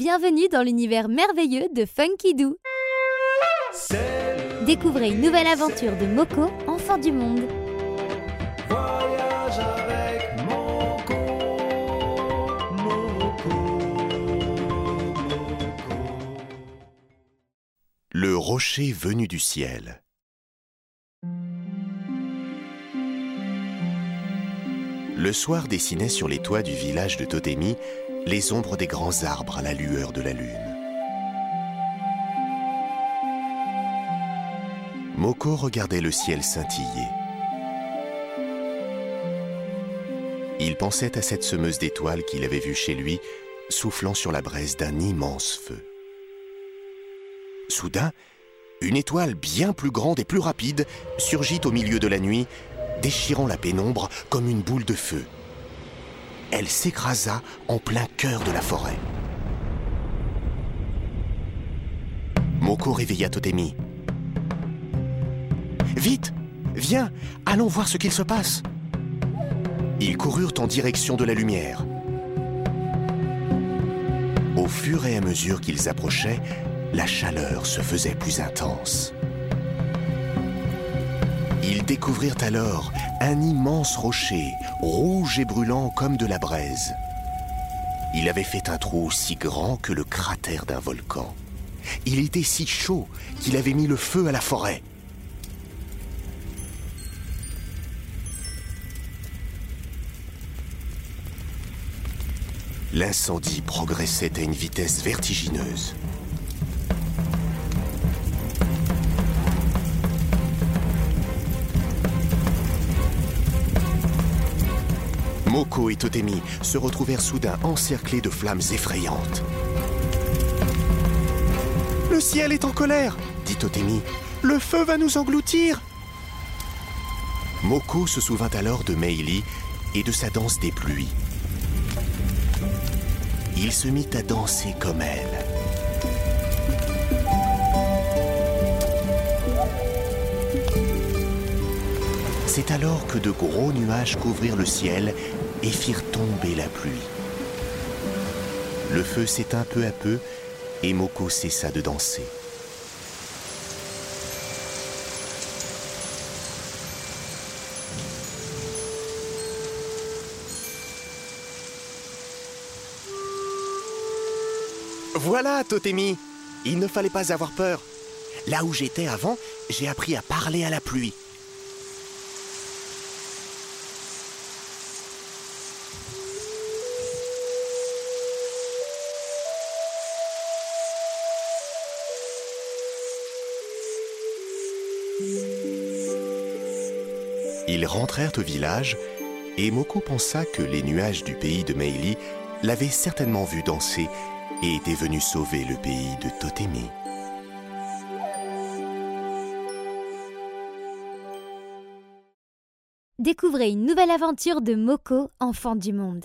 Bienvenue dans l'univers merveilleux de Funky Doo. Découvrez une nouvelle aventure de Moko, enfant du monde. Voyage avec Moko, Moko, Moko. Le rocher venu du ciel. Le soir dessinait sur les toits du village de Totemi les ombres des grands arbres à la lueur de la lune. Moko regardait le ciel scintiller. Il pensait à cette semeuse d'étoiles qu'il avait vue chez lui, soufflant sur la braise d'un immense feu. Soudain, une étoile bien plus grande et plus rapide surgit au milieu de la nuit, déchirant la pénombre comme une boule de feu. Elle s'écrasa en plein cœur de la forêt. Moko réveilla Totemi. Vite Viens Allons voir ce qu'il se passe Ils coururent en direction de la lumière. Au fur et à mesure qu'ils approchaient, la chaleur se faisait plus intense. Découvrirent alors un immense rocher, rouge et brûlant comme de la braise. Il avait fait un trou aussi grand que le cratère d'un volcan. Il était si chaud qu'il avait mis le feu à la forêt. L'incendie progressait à une vitesse vertigineuse. Moko et Totemi se retrouvèrent soudain encerclés de flammes effrayantes. Le ciel est en colère, dit Totemi. Le feu va nous engloutir. Moko se souvint alors de Meili et de sa danse des pluies. Il se mit à danser comme elle. C'est alors que de gros nuages couvrirent le ciel et firent tomber la pluie. Le feu s'éteint peu à peu et Moko cessa de danser. Voilà, Totemi Il ne fallait pas avoir peur. Là où j'étais avant, j'ai appris à parler à la pluie. Ils rentrèrent au village et Moko pensa que les nuages du pays de Meili l'avaient certainement vu danser et étaient venus sauver le pays de Totemi. Découvrez une nouvelle aventure de Moko, enfant du monde.